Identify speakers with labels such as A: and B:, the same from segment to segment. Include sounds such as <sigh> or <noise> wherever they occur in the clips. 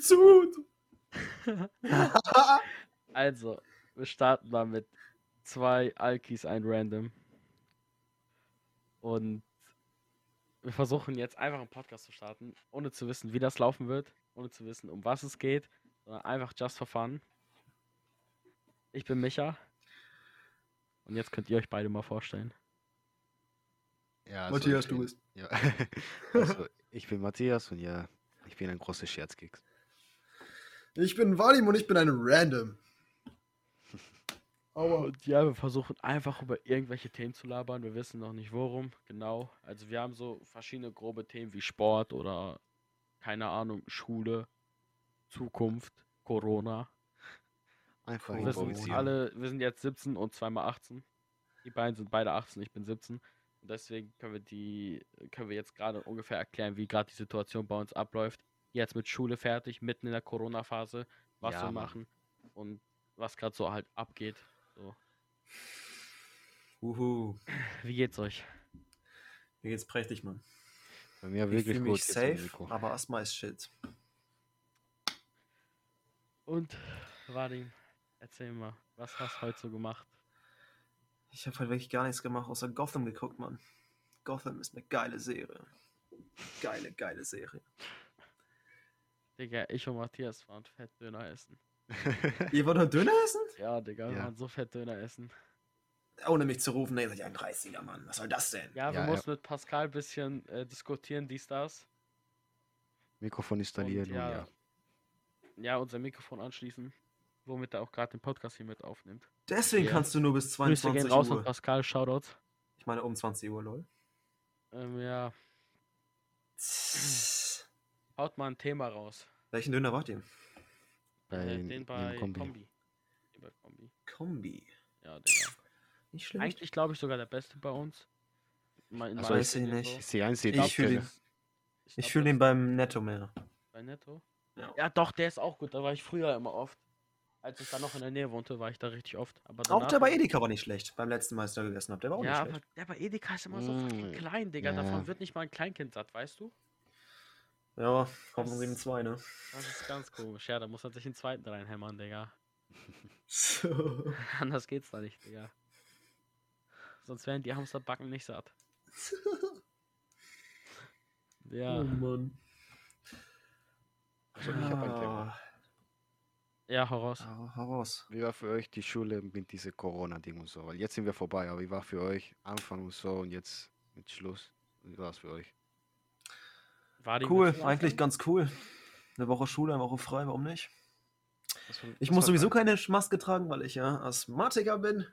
A: zu. <laughs>
B: Also, wir starten mal mit zwei Alkis, ein Random. Und wir versuchen jetzt einfach einen Podcast zu starten, ohne zu wissen, wie das laufen wird, ohne zu wissen, um was es geht, sondern einfach just for fun. Ich bin Micha. Und jetzt könnt ihr euch beide mal vorstellen.
C: Ja, also
A: Matthias,
C: ich
A: du
C: bin-
A: bist.
C: Ja. <laughs> also, ich bin Matthias und ja, ich bin ein großer Scherzkeks.
A: Ich bin Vadim und ich bin ein Random. <laughs> Aua.
B: Und ja, wir versuchen einfach über irgendwelche Themen zu labern. Wir wissen noch nicht worum, genau. Also wir haben so verschiedene grobe Themen wie Sport oder keine Ahnung, Schule, Zukunft, Corona.
C: Einfach
B: Wir wissen
C: improvisieren.
B: alle, wir sind jetzt 17 und zweimal 18. Die beiden sind beide 18, ich bin 17. Und deswegen können wir die, können wir jetzt gerade ungefähr erklären, wie gerade die Situation bei uns abläuft. Jetzt mit Schule fertig, mitten in der Corona-Phase, was
C: Ja,
B: wir
C: Mann.
B: machen und was gerade so halt abgeht. So.
A: Uhu. <sighs>
B: Wie geht's euch?
A: Mir geht's prächtig, Mann.
C: Bei mir
A: Ich
C: wirklich
A: fühle
C: gut.
A: mich safe, aber Asthma ist shit.
B: Und, Vadim, erzähl mal, was hast du heute so gemacht?
A: Ich habe halt wirklich gar nichts gemacht, außer Gotham geguckt, Mann. Gotham ist eine geile Serie. Geile, geile Serie.
B: Digga, ich und Matthias waren Fettdöner essen. <laughs>
A: Ihr wollt noch Döner essen?
B: Ja, Digga, wir
C: Ja.
B: waren so Fettdöner essen.
A: Ohne mich zu rufen, nee, seid ihr ein 30er, Mann. Was soll das denn?
B: Ja, wir
C: Ja, ja.
B: mussten mit Pascal ein bisschen äh, diskutieren, dies, das.
C: Mikrofon installieren und,
B: ja,
C: ja.
B: ja, unser Mikrofon anschließen, womit er auch gerade den Podcast hier mit aufnimmt.
A: Deswegen
B: Ja.
A: kannst du nur bis
B: Grüße
A: 22
B: gehen raus
A: Uhr.
B: Pascal, Shoutouts.
A: Ich meine um 20 Uhr, lol.
B: Ähm, ja, haut mal ein Thema raus.
A: Welchen Döner wart ihr?
C: Bei,
B: äh,
C: im
B: den bei
C: Kombi.
B: Kombi. Den bei Kombi.
A: Kombi.
B: Ja, Digga.
A: Nicht schlecht.
B: Eigentlich glaube ich sogar der beste bei uns. Mein, in
C: Also
A: weiß ich nicht.
B: so.
C: Ist die einzige,
A: Ich
C: ich
A: fühle
C: kenne.
A: den,
B: Ich,
A: ich
B: glaub,
A: fühl den
B: ist
A: beim Netto mehr.
B: bei Netto.
A: Ja.
B: Ja, doch, der ist auch gut. Da war ich früher immer oft. Als ich da noch in der Nähe wohnte, war ich da richtig oft. Aber
A: Auch der bei Edeka war nicht schlecht. Beim letzten Mal, als ich da gegessen habe. Der war auch
B: Ja,
A: nicht
B: aber
A: schlecht.
B: der bei Edeka ist immer so fucking
C: Mm,
B: klein, Digga.
C: ja.
B: Davon wird nicht mal ein Kleinkind satt, weißt du?
A: Ja, uns eben zwei, ne?
B: Das ist ganz komisch. Ja, da muss man sich den zweiten reinhämmern, Digga.
A: So. <laughs> <laughs>
B: Anders geht's da nicht, Digga. Sonst wären die Hamsterbacken nicht satt. <laughs> Ja,
A: Oh Mann.
C: Also, ich habe ein Thema.
A: Ah,
B: ja, Horrors.
A: hau hau raus.
C: Wie war für euch die Schule mit dieser Corona-Ding und so? Weil jetzt sind wir vorbei, aber wie war für euch Anfang und so und jetzt mit Schluss? Wie war es für euch?
B: War die
A: Cool, eigentlich ganz cool. Eine Woche Schule, eine Woche frei, warum nicht?
C: War-
A: Ich muss
C: war
A: sowieso keine Maske tragen, weil ich ja Asthmatiker bin.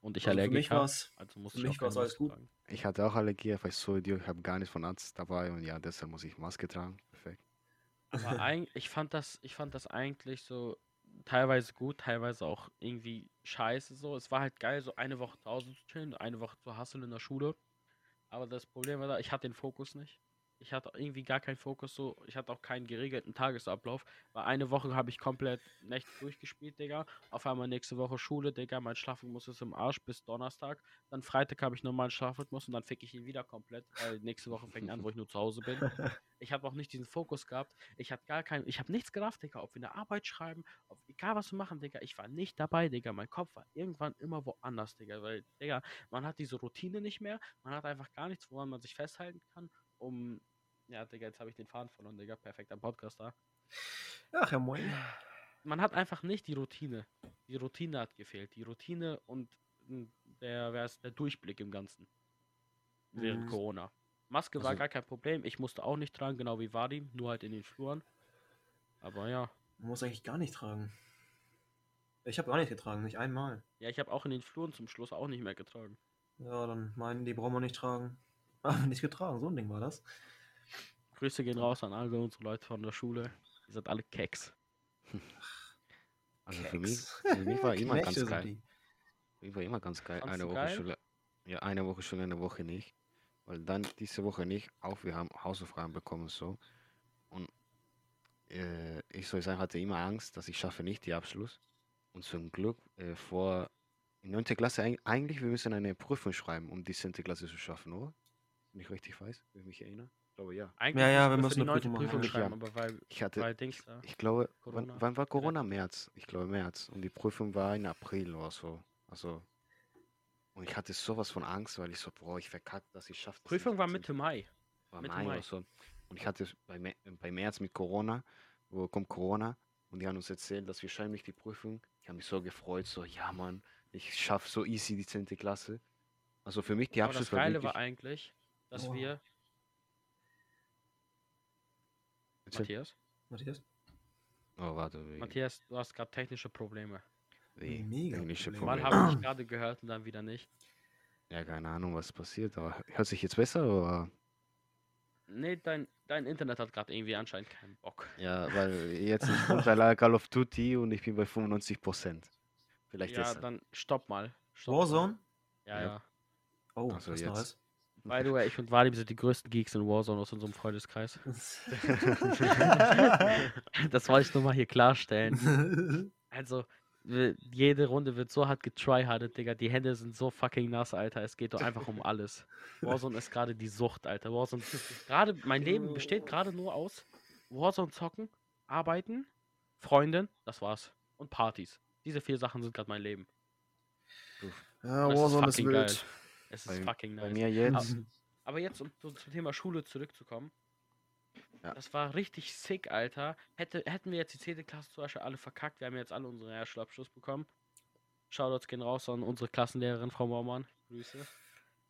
B: Und ich
A: Also für mich
B: Allergiker. Also muss
A: für
B: ich
A: mich
B: auch keine
A: war's alles
B: Maske
A: gut.
B: tragen.
C: Ich hatte auch Allergie, weil ich so Idiot, ich habe gar nichts von Arzt dabei und ja, deshalb muss ich Maske tragen. Perfekt.
B: Aber eig- ich fand das, ich fand das eigentlich so teilweise gut, teilweise auch irgendwie scheiße so. Es war halt geil, so eine Woche zu Hause zu chillen, eine Woche zu hasseln in der Schule. Aber das Problem war da, ich hatte den Fokus nicht. Ich hatte irgendwie gar keinen Fokus so. Ich hatte auch keinen geregelten Tagesablauf. Weil eine Woche habe ich komplett Nächte durchgespielt, Digga. Auf einmal nächste Woche Schule, Digga. Mein Schlafrhythmus ist im Arsch bis Donnerstag. Dann Freitag habe ich normalen Schlafrhythmus und dann fick ich ihn wieder komplett. Weil nächste Woche fängt an, wo ich nur zu Hause bin. <laughs> Ich habe auch nicht diesen Fokus gehabt. Ich hatte gar keinen, ich habe nichts gerafft, Digga. Ob wir eine Arbeit schreiben, ob, egal was wir machen, Digga. Ich war nicht dabei, Digga. Mein Kopf war irgendwann immer woanders, Digga. Weil, Digga, man hat diese Routine nicht mehr. Man hat einfach gar nichts, woran man sich festhalten kann, um. Ja, Digga, jetzt habe ich den Faden verloren, Digga. Perfekter Podcast da.
A: Ach ja, moin.
B: Man hat einfach nicht die Routine. Die Routine hat gefehlt. Die Routine und mm, der, wer ist der Durchblick im Ganzen. Während
A: Mhm.
B: Corona. Maske war
C: Also-
B: gar kein Problem. Ich musste auch nicht tragen, genau wie Vadim, nur halt in den Fluren. Aber ja.
A: Man muss eigentlich gar nicht tragen. Ich habe auch nicht getragen, nicht einmal.
B: Ja, ich habe auch in den Fluren zum Schluss auch nicht mehr getragen.
A: Ja, dann meinen die brauchen wir nicht tragen. <laughs> Aber nicht getragen, so ein Ding war das.
B: Grüße gehen raus an alle unsere Leute von der Schule. Ihr seid alle Keks. <laughs>
C: Also für mich, für mich war <laughs> immer ganz geil. Für mich war immer ganz geil.
B: Fandst
C: Eine Woche
B: geil?
C: Schule. Ja, eine Woche Schule, eine Woche nicht. Weil dann diese Woche nicht, auch wir haben Hausaufgaben bekommen so. Und äh, ich soll sagen, hatte immer Angst, dass ich schaffe nicht die Abschluss. Und zum Glück äh, vor in 9. Klasse eig- eigentlich, wir müssen eine Prüfung schreiben, um die 10. Klasse zu schaffen, oder? Wenn ich richtig weiß, wenn ich mich erinnere. Ich glaube, ja.
B: Eigentlich
A: Ja, ja, wir
B: müssen
A: eine Prüfung
B: Prüfung
C: ja.
B: schreiben, aber weil,
C: Ich hatte,
B: weil Dings da.
C: ich glaube, wann, wann war
B: Ja.
C: Corona? März. Ich glaube März. Und die Prüfung war in April oder so. Also, und ich hatte sowas von Angst, weil ich so, boah, ich verkackt das, ich schaffe das
B: Prüfung
C: nicht,
B: war
C: das
B: Mitte Mai.
C: war
B: Mitte
C: Mai
B: Mai.
C: oder so. Und ich hatte bei, bei März mit Corona, wo kommt Corona und die haben uns erzählt, dass wir nicht die Prüfung. Ich habe mich so gefreut, so, ja Mann, ich schaffe so easy die 10. Klasse. Also für mich die
B: das
C: Abschluss war
B: Geile
C: wirklich,
B: war eigentlich, dass
A: Boah.
B: wir.
C: Bitte?
B: Matthias?
A: Matthias?
C: oh warte,
B: Matthias, du hast gerade technische Probleme.
C: wie
A: Mega
C: englische
A: Probleme.
B: Mal habe ich dich <clears throat> gerade gehört und dann wieder nicht.
C: Ja, keine Ahnung, was passiert, aber hört sich jetzt besser oder?
B: Nee, dein, dein Internet hat gerade irgendwie anscheinend keinen Bock.
C: Ja, weil <laughs> jetzt ist runter Call of Duty und ich bin bei 95 Prozent. Vielleicht
B: Ja,
C: deshalb.
B: dann stopp mal. Stopp mal.
A: Warzone?
B: Ja,
C: Ja.
B: ja.
A: Oh,
C: Ach so,
A: was
C: jetzt.
A: Neues?
B: By the way, ich und Vadim sind die größten Geeks in Warzone aus unserem Freundeskreis. <laughs> Das wollte ich nur mal hier klarstellen. Also, jede Runde wird so hart getryhardet, Digga. Die Hände sind so fucking nass, Alter. Es geht doch einfach um alles. Warzone ist gerade die Sucht, Alter. Warzone. Gerade, mein Leben besteht gerade nur aus Warzone zocken, arbeiten, Freundin, das war's. Und Partys. Diese vier Sachen sind gerade mein Leben.
A: ja,
B: es ist
A: Warzone ist
B: fucking geil. Es ist
C: Bei-
B: fucking
C: Bei
B: nice.
C: mir jetzt,
B: Aber jetzt, um zu- zum Thema Schule zurückzukommen.
C: Ja.
B: Das war richtig sick, Alter. Hätte, hätten wir jetzt die 10. Klasse zum Beispiel alle verkackt, wir haben jetzt alle unseren Realschulabschluss bekommen. Shoutouts gehen raus an unsere Klassenlehrerin, Frau Baumann. Grüße.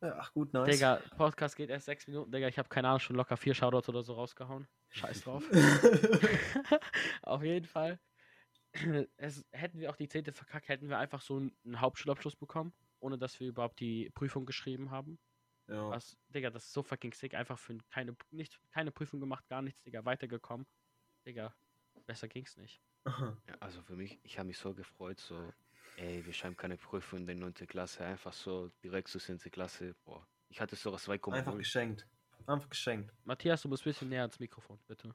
A: Ja, ach gut, nice.
B: Digga, Podcast geht erst sechs Minuten. Digga, ich habe keine Ahnung, schon locker vier Shoutouts oder so rausgehauen. Scheiß drauf. <laughs> <laughs> Auf jeden Fall. <clears throat> Es, hätten wir auch die 10. verkackt, hätten wir einfach so einen, einen Hauptschulabschluss bekommen, ohne dass wir überhaupt die Prüfung geschrieben haben.
A: ja.
B: Was, Digga, das ist so fucking sick. Einfach für keine, nicht, keine Prüfung gemacht, gar nichts, Digga, weitergekommen. Digga, besser ging's nicht.
C: Ja, also für mich, ich habe mich so gefreut, so, ey, wir schreiben keine Prüfung in der 9. Klasse, einfach so direkt zur 10. Klasse. Boah, ich hatte sogar
A: Einfach
C: 2,0.
A: geschenkt. Einfach geschenkt.
B: Matthias, du musst ein bisschen näher ans Mikrofon, bitte.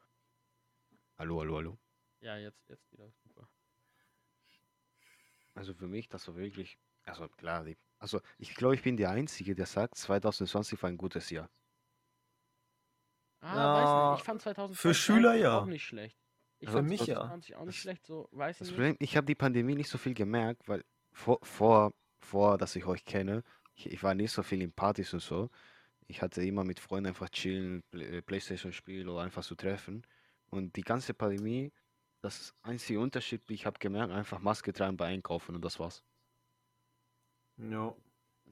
C: Hallo, hallo, hallo.
B: Ja, jetzt, jetzt wieder. Super.
C: Also für mich, das war wirklich, also klar, die, also ich glaube, ich bin der Einzige, der sagt, 2020 war ein gutes Jahr.
B: Ah,
A: Ja,
B: weiß nicht. Ich fand 2020
A: für Schüler ja.
B: auch nicht schlecht. Ich
C: Für
B: fand
A: mich ja.
B: 2020 auch nicht
C: Das-
B: schlecht, so, weiß
C: Das
B: ich
C: Problem,
B: nicht.
C: ich habe die Pandemie nicht so viel gemerkt, weil vor, vor, vor dass ich euch kenne, ich, ich war nicht so viel in Partys und so. Ich hatte immer mit Freunden einfach chillen, äh, Playstation spielen oder einfach zu treffen. Und die ganze Pandemie, das einzige Unterschied, ich habe gemerkt, einfach Maske tragen bei Einkaufen und das war's.
A: Ja.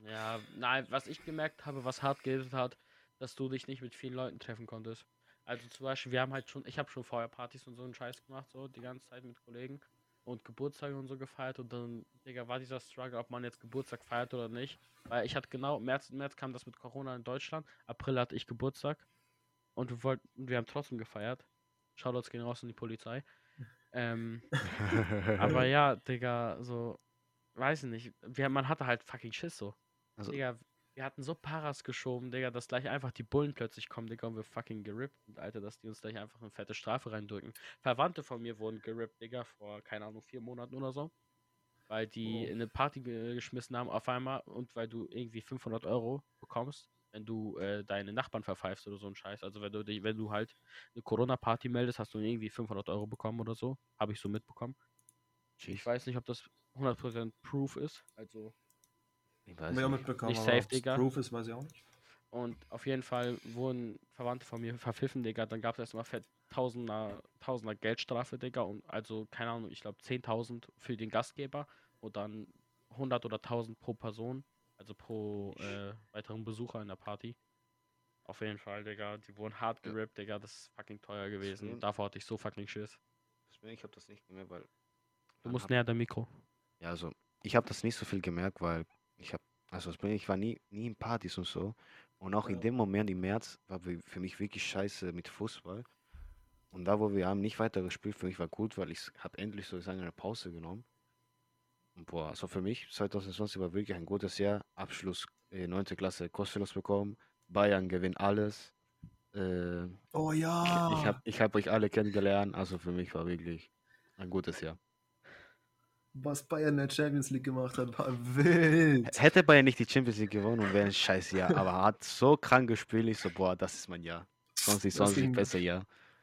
B: Ja, nein, was ich gemerkt habe, was hart gehittet hat, dass du dich nicht mit vielen Leuten treffen konntest. Also zum Beispiel, wir haben halt schon, ich habe schon vorher Partys und so einen Scheiß gemacht, so die ganze Zeit mit Kollegen und Geburtstage und so gefeiert und dann, Digga, war dieser Struggle, ob man jetzt Geburtstag feiert oder nicht. Weil ich hatte genau, März, März kam das mit Corona in Deutschland, April hatte ich Geburtstag und wir wollten, wir haben trotzdem gefeiert. Shoutouts gehen raus an die Polizei. Ähm, <laughs> aber ja, Digga, so, weiß ich nicht, wir, man hatte halt fucking Schiss so.
C: Also,
B: Digga, wir hatten so Paras geschoben, Digga, dass gleich einfach die Bullen plötzlich kommen, Digga, und wir fucking gerippt sind, Alter, dass die uns gleich einfach eine fette Strafe reindrücken. Verwandte von mir wurden gerippt, Digga, vor, keine Ahnung, vier Monaten oder so. Weil die
A: Oh.
B: in eine Party ge geschmissen haben auf einmal und weil du irgendwie 500 Euro bekommst, wenn du äh, deine Nachbarn verpfeifst oder so ein Scheiß. Also wenn du, dich, wenn du halt eine Corona-Party meldest, hast du irgendwie 500 Euro bekommen oder so. Habe ich so mitbekommen. Ich weiß nicht, ob das 100% Proof ist. Also
C: ich weiß nicht.
A: mitbekommen.
B: Nicht safe, Digga.
A: Proof ist, weiß ich auch nicht.
B: Und auf jeden Fall wurden Verwandte von mir verpfiffen, Digga. Dann gab es erstmal Tausender, Tausender Geldstrafe, Digga. Und also, keine Ahnung, ich glaube 10.000 für den Gastgeber und dann 100 oder 1000 pro Person, also pro äh, weiteren Besucher in der Party. Auf jeden Fall, Digga. Die wurden hart gerippt, Digga. Das ist fucking teuer gewesen. Davor hatte ich so fucking Schiss.
C: Ich habe das nicht gemerkt, weil.
B: Du musst näher dein Mikro.
C: Ja, also ich habe das nicht so viel gemerkt, weil ich habe, also ich war nie, nie in Partys und so. Und auch in
A: Ja.
C: dem Moment im März war für mich wirklich scheiße mit Fußball. Und da, wo wir haben nicht weiter gespielt, für mich war gut, weil ich habe endlich sozusagen eine Pause genommen. Und boah, also für mich 2020 war wirklich ein gutes Jahr. Abschluss äh, 9. Klasse kostenlos bekommen. Bayern gewinnt alles. Äh,
A: Oh
C: ich
A: ja.
C: habe ich hab euch alle kennengelernt. Also für mich war wirklich ein gutes Jahr.
A: Was Bayern in der Champions League gemacht hat, war wild.
C: Hätte Bayern nicht die Champions League gewonnen und wäre ein scheiß Jahr, aber er hat so krank gespielt, ich so, boah, das ist mein Jahr. 2020
A: ging-
C: besser, ja.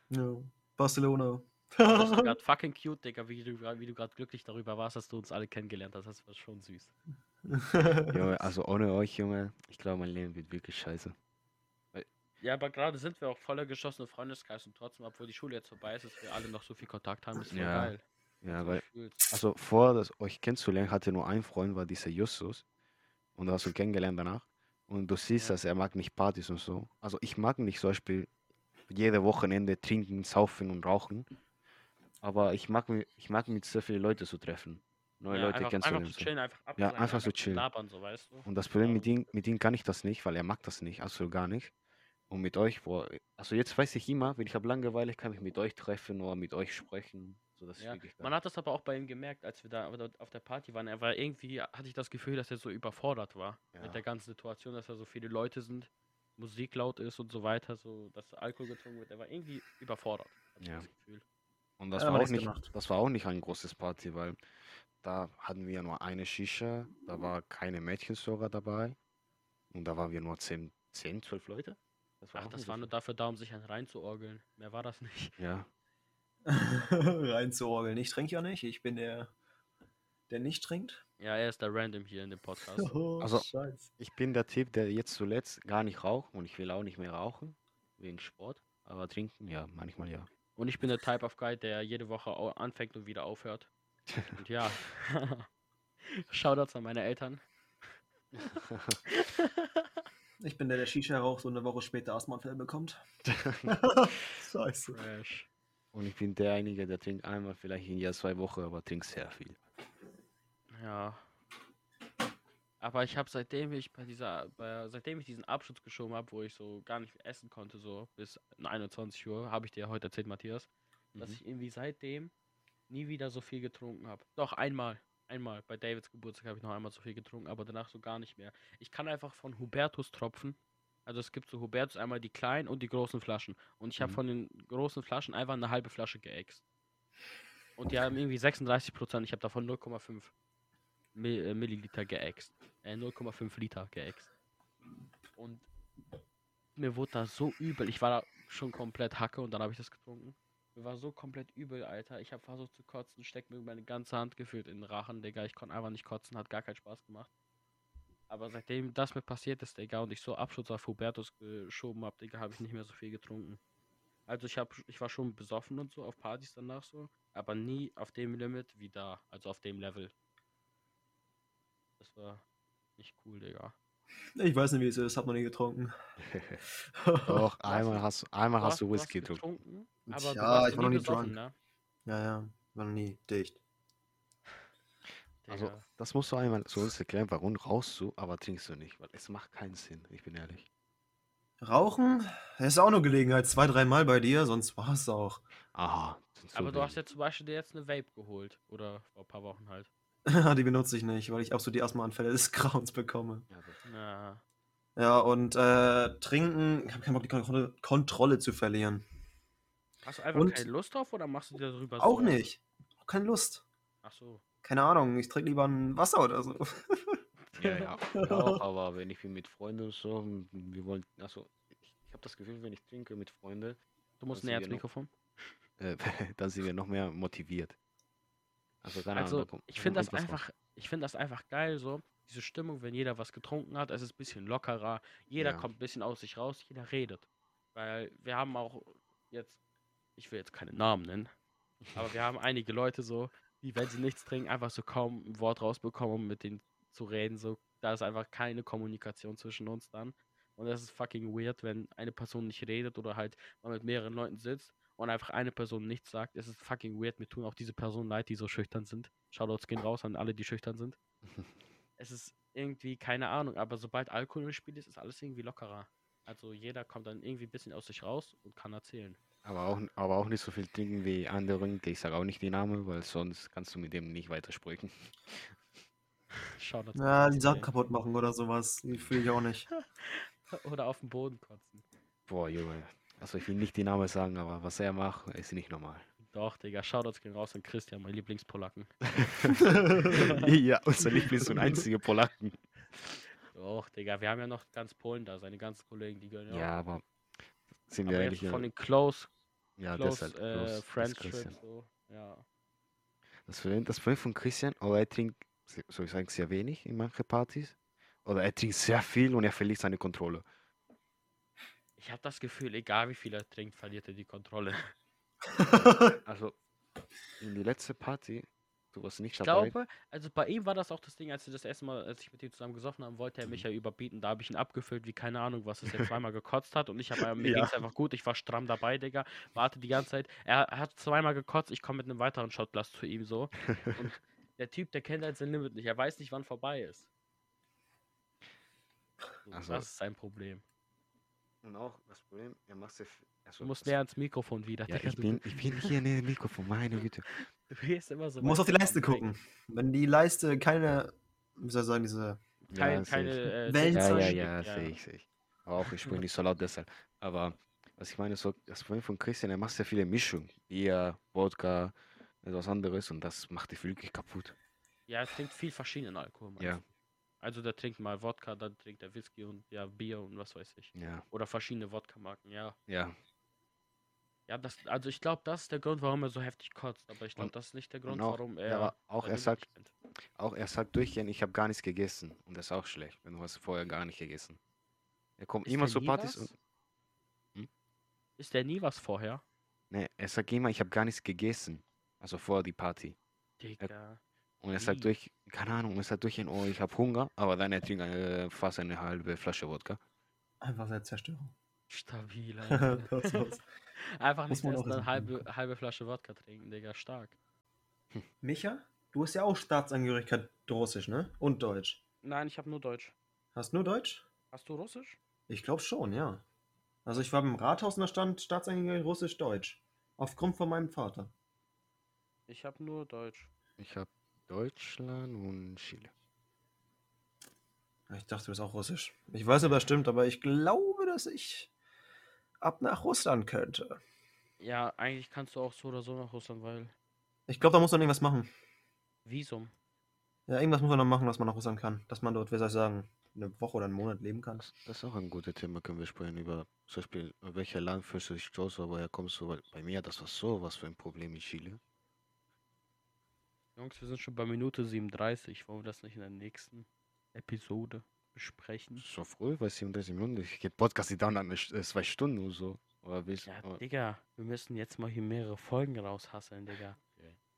A: Ja. Barcelona.
B: Das ist <laughs> gerade fucking cute, Digga, wie du, wie du gerade glücklich darüber warst, dass du uns alle kennengelernt hast. Das war schon süß. <laughs>
C: Junge, also ohne euch, Junge, ich glaube, mein Leben wird wirklich scheiße.
B: Ja, aber gerade sind wir auch voller geschlossene Freundeskreis und trotzdem, obwohl die Schule jetzt vorbei ist, dass wir alle noch so viel Kontakt haben, ist
C: Ja,
B: geil.
C: Ja, weil, also vor das euch kennenzulernen, hatte nur ein Freund, war dieser Justus. Und du hast ihn kennengelernt danach. Und du siehst, dass er mag nicht Partys und so. Also ich mag nicht zum Beispiel jede Wochenende trinken, saufen und rauchen. Aber ich mag, ich mag mit sehr vielen Leuten zu treffen. Neue
B: Ja,
C: Leute
B: einfach,
C: kennenzulernen.
B: einfach zu chillen, einfach
C: Ja, einfach so chillen.
B: labern, so, weißt du?
C: Und das Problem mit ihm, mit ihm kann ich das nicht, weil er mag das nicht, also gar nicht. Und mit euch, wo, also jetzt weiß ich immer, wenn ich habe Langeweile, kann ich mit euch treffen oder mit euch sprechen. So,
B: Ja, man hat das aber auch bei ihm gemerkt, als wir da auf der- Party waren. Er war irgendwie, hatte ich das Gefühl, dass er so überfordert war
C: Ja.
B: mit der ganzen Situation, dass da so viele Leute sind, Musik laut ist und so weiter, so dass Alkohol getrunken wird. Er war irgendwie überfordert, hatte ich
C: Ja.
B: das Gefühl.
C: Und das
A: Ja,
C: war auch nicht,
A: gemacht.
C: das war auch nicht ein großes Party, weil da hatten wir nur eine Shisha, da war keine Mädchen sogar dabei. Und da waren wir nur 10, 10 12 Leute. Das
B: Ach,
C: auch
B: das war nur dafür da, um sich einen reinzuorgeln. Mehr war das nicht.
C: Ja, <laughs>
A: Rein zu orgeln. Ich trinke ja nicht. Ich bin der, der nicht trinkt.
B: Ja, er ist der Random hier in dem Podcast. <laughs>
A: Oh,
C: Also-
A: Scheiße.
C: ich bin der Typ, der jetzt zuletzt gar nicht raucht und ich will auch nicht mehr rauchen, wegen Sport. Aber trinken, ja, manchmal ja.
B: Und ich bin der Type of Guy, der jede Woche anfängt und wieder aufhört. <laughs> Und ja. Shoutouts an meine Eltern.
A: Ich bin der, der Shisha raucht und eine Woche später Asthmaanfälle bekommt. Scheiße.
B: Fresh.
C: Und ich bin derjenige, der trinkt einmal vielleicht in Jahr zwei Wochen, aber trinkt sehr viel.
B: Ja. Aber ich habe seitdem ich bei dieser, bei, seitdem ich diesen Abschluss geschoben habe, wo ich so gar nicht essen konnte, so bis 21 Uhr, habe ich dir heute erzählt, Matthias, dass
C: Mhm.
B: ich irgendwie seitdem nie wieder so viel getrunken habe. Doch, einmal. Einmal. Bei Davids Geburtstag habe ich noch einmal so viel getrunken, aber danach so gar nicht mehr. Ich kann einfach von Hubertus tropfen. Also es gibt so Hubertus einmal die kleinen und die großen Flaschen. Und ich habe
C: Mhm.
B: von den großen Flaschen einfach eine halbe Flasche geäxt. Und die haben irgendwie 36 Prozent. Ich habe davon 0,5 Mill äh, Milliliter geäxt. Äh, 0,5 Liter geäxt. Und mir wurde da so übel. Ich war da schon komplett Hacke und dann habe ich das getrunken. Mir war so komplett übel, Alter. Ich habe versucht zu kotzen, steckt mir meine ganze Hand gefühlt in den Rachen, Digga. Ich konnte einfach nicht kotzen, hat gar keinen Spaß gemacht. Aber seitdem das mir passiert ist, Digga, und ich so Abschutz auf Hubertus geschoben habe, Digga, habe ich nicht mehr so viel getrunken. Also ich hab, ich war schon besoffen und so auf Partys danach so, aber nie auf dem Limit wie da, also auf dem Level. Das war nicht cool, Digga.
A: Ich weiß nicht, wie es ist. Hab noch nie getrunken. <laughs>
C: Doch,
B: hast- <laughs>
C: einmal hast, einmal
B: Du
C: hast du Whisky getrunken.
B: getrunken, aber warst
A: ich war noch
B: nie
A: nie
B: besoffen,
A: drunk.
B: ne?
A: Ja, ja. War noch nie dicht.
C: Also, das musst du einmal zu uns erklären, warum rauchst du, aber trinkst du nicht, weil es macht keinen Sinn, ich bin ehrlich.
A: Rauchen? ist auch nur Gelegenheit. Zwei, dreimal bei dir, sonst war es auch.
C: Aha. so
B: Aber du hast ja zum Beispiel dir jetzt eine Vape geholt. Oder vor ein paar Wochen halt. <laughs>
A: die benutze ich nicht, weil ich absolut die Asthmaanfälle des Grauens bekomme.
C: Ja,
A: Ja, und äh, trinken, ich habe keinen Bock, die Kon Kontrolle zu verlieren.
B: hast du einfach
A: Und-
B: keine Lust drauf oder machst du dir darüber
A: Auch
B: Sorgen?
A: nicht. Auch keine Lust.
B: Ach so.
A: Keine Ahnung, ich trinke lieber ein Wasser oder so.
C: ja, ja, auch, <laughs> aber wenn ich mit Freunden und so, wir wollen, also, ich, ich habe das Gefühl, wenn ich trinke mit Freunden,
B: Du musst näher ans
C: noch-
B: Mikrofon. <laughs>
C: äh, dann sind wir noch mehr motiviert. Also, keine
B: Also,
C: Ahnung, da kommt-
B: ich finde das
C: raus.
B: einfach, ich finde das einfach geil so. Diese Stimmung, wenn jeder was getrunken hat, es ist ein bisschen lockerer. Jeder
C: Ja.
B: kommt ein bisschen aus sich raus, jeder redet. Weil wir haben auch jetzt, ich will jetzt keine Namen nennen, aber wir haben einige Leute so, die, wenn sie nichts trinken, einfach so kaum ein Wort rausbekommen, um mit denen zu reden. So, da ist einfach keine Kommunikation zwischen uns dann. Und das ist fucking weird, wenn eine Person nicht redet oder halt man mit mehreren Leuten sitzt und einfach eine Person nichts sagt. Es ist fucking weird. Mir tun auch diese Personen leid, die so schüchtern sind. Shoutouts gehen raus an alle, die schüchtern sind. <laughs> es ist irgendwie, keine Ahnung, aber sobald Alkohol im Spiel ist, ist alles irgendwie lockerer. Also jeder kommt dann irgendwie ein bisschen aus sich raus und kann erzählen.
C: Aber auch, aber auch nicht so viel trinken wie anderen. Ich sage auch nicht die Namen, weil sonst kannst du mit dem nicht weitersprechen.
A: Ja, die. Sachen kaputt machen oder sowas. Die fühle ich auch nicht. <laughs>
B: Oder auf den Boden kotzen.
C: Boah, Junge. Also ich will nicht die Namen sagen, aber was er macht, ist nicht normal.
B: Doch, Digga, Shoutouts gehen raus an Christian, mein Lieblingspolacken. <laughs>
C: ja, unser Lieblings- und einzige Polacken.
B: Doch, Digga, wir haben ja noch ganz Polen da, seine ganzen Kollegen, die gehören ja.
C: Ja,
B: auch.
C: aber Sind wir
B: Aber
C: ehrlich,
B: jetzt von
C: ja,
B: den Close,
C: ja
B: close äh,
C: das
B: Friends
C: Christian.
B: Trips, so. Ja.
C: Das Problem, das Problem von Christian, oder er trinkt, soll ich sagen, sehr wenig in manchen Partys, oder er trinkt sehr viel und er verliert seine Kontrolle.
B: Ich habe das Gefühl, egal wie viel er trinkt, verliert er die Kontrolle. <laughs>
C: Also, in die letzte Party, du warst nicht
B: Ich
C: dabei.
B: glaube, also bei ihm war das auch das Ding, als wir das erste Mal, als ich mit ihm zusammen gesoffen haben, wollte er mich ja überbieten. Da habe ich ihn abgefüllt, wie keine Ahnung, was es jetzt <laughs> zweimal gekotzt hat. Und ich habe, mir
A: Ja.
B: ging es einfach gut. Ich war stramm dabei, Digga. Warte die ganze Zeit. Er hat zweimal gekotzt. Ich komme mit einem weiteren Shotglas zu ihm so. Und <laughs> der Typ, der kennt halt sein Limit nicht. Er weiß nicht, wann vorbei ist. So,
C: Also-
B: das ist sein Problem.
C: Und auch das Problem, er macht sehr viel. Also,
B: Du musst näher ans Mikrofon wieder.
C: Ja, ich bin, ich bin hier in dem Mikrofon, meine Güte. <laughs>
B: du gehst immer so.
A: Du musst auf die Leiste gucken. Wenn die Leiste keine, wie soll ich sagen, diese.
B: Kein,
C: Ja, sehe
B: keine
C: ich.
B: äh,
A: Wellen
C: Ja, ja, ja,
B: gibt,
C: sehe ich, sehe ich. Aber auch, ich spreche nicht so laut deshalb. Aber was ich meine, so, das Problem von Christian, er macht sehr viele Mischungen. Bier, Wodka, etwas anderes und das macht dich wirklich kaputt.
B: Ja, er trinkt viel verschiedenen Alkohol.
C: Ja.
B: Also der trinkt mal Wodka, dann trinkt er Whisky und ja, Bier und was weiß ich.
C: Ja,
B: Oder verschiedene Wodka-Marken, ja.
C: ja.
B: Ja, das, also ich glaube, das ist der Grund, warum er so heftig kotzt. Aber ich glaube, das ist nicht der
C: und
B: Grund,
C: auch-
B: warum
C: ja,
B: er.
C: aber auch er sagt-. Auch er sagt durchgehend, ich habe gar nichts gegessen. Und das ist auch schlecht, wenn du hast vorher gar nicht gegessen. Er kommt
B: Ist
C: immer zu Partys
B: was?
C: und. Hm?
B: Ist der nie was vorher?
C: Ne, er sagt immer, ich habe gar nichts gegessen. Also vor die Party.
B: Digga.
C: Und er
B: Wie?
C: sagt durch, keine Ahnung, er sagt durchgehend, oh, ich habe Hunger, aber dann er trinkt äh, fast eine halbe Flasche Wodka.
A: Einfach Selbstzerstörung.
B: Stabil, <laughs> Alter.
A: los? <laughs>
B: Einfach
A: Muss
B: nicht
A: man
B: erst
A: auch
B: eine halbe, halbe Flasche Wodka trinken, Digga. Stark.
A: Micha, du hast ja auch Staatsangehörigkeit Russisch, ne? Und Deutsch.
B: Nein, ich habe nur Deutsch.
A: Hast nur Deutsch?
B: Hast du Russisch?
A: Ich glaube schon, ja. Also ich war im Rathaus und da stand Staatsangehörigkeit Russisch-Deutsch. Aufgrund von meinem Vater.
B: Ich habe nur Deutsch.
C: Ich habe Deutschland und Chile.
A: Ich dachte, du bist auch Russisch. Ich weiß nicht, ob das stimmt, aber ich glaube, dass ich ab nach Russland könnte.
B: Ja, eigentlich kannst du auch so oder so nach Russland, weil
A: Ich glaube, da muss man irgendwas machen.
B: Visum.
A: Ja, irgendwas muss man noch machen, dass man nach Russland kann. Dass man dort, wie soll ich sagen, eine Woche oder einen Monat leben kann.
C: Das, das ist auch ein gutes Thema, können wir sprechen über zum Beispiel, welcher Land fühlst du dich stolz, woher kommst du? Weil bei mir, das war so was für ein Problem in Chile.
B: Jungs, wir sind schon bei Minute 37. Wollen wir das nicht in der nächsten Episode besprechen?
C: So früh, weil 37 Minuten, ich geht Podcast, die dauern eine, zwei Stunden oder so. Oder willst
B: Ja,
C: oder-
B: Digga, wir müssen jetzt mal hier mehrere Folgen raushasseln, Digga.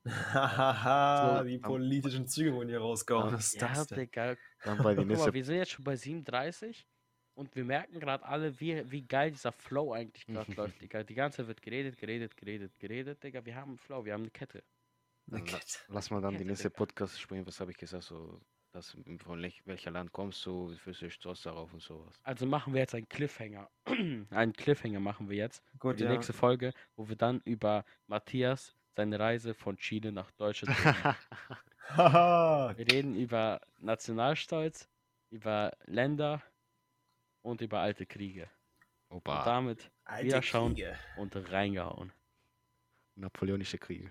A: Hahaha,
C: So,
A: die politischen Züge wurden hier rausgehauen. Was ist
B: Ja,
A: das denn?
B: Digga.
C: dann bei <laughs>
B: Guck mal, wir sind jetzt schon bei 37 und wir merken gerade alle, wie, wie geil dieser Flow eigentlich gerade <laughs> läuft, Digga. Die ganze Zeit wird geredet, geredet, geredet, geredet, Digga. Wir haben einen Flow, wir haben eine Kette.
A: Kette.
C: Lass mal dann die
B: Kette,
C: nächste. Podcast sprechen, was habe ich gesagt, so, das, von welch- welcher Land kommst du, wie fühlst du dich stolz darauf und sowas.
B: Also machen wir jetzt einen Cliffhanger. <clears throat> einen Cliffhanger machen wir jetzt. Für
A: Gut,
B: die
A: ja.
B: nächste Folge, wo wir dann über Matthias seine Reise von Chile nach Deutschland <laughs> reden. Wir reden über Nationalstolz, über Länder und über alte Kriege. Und
C: Opa,
B: damit
A: Alte
B: Wieder schauen.
A: Kriege.
B: und reingehauen.
C: napoleonische Kriege.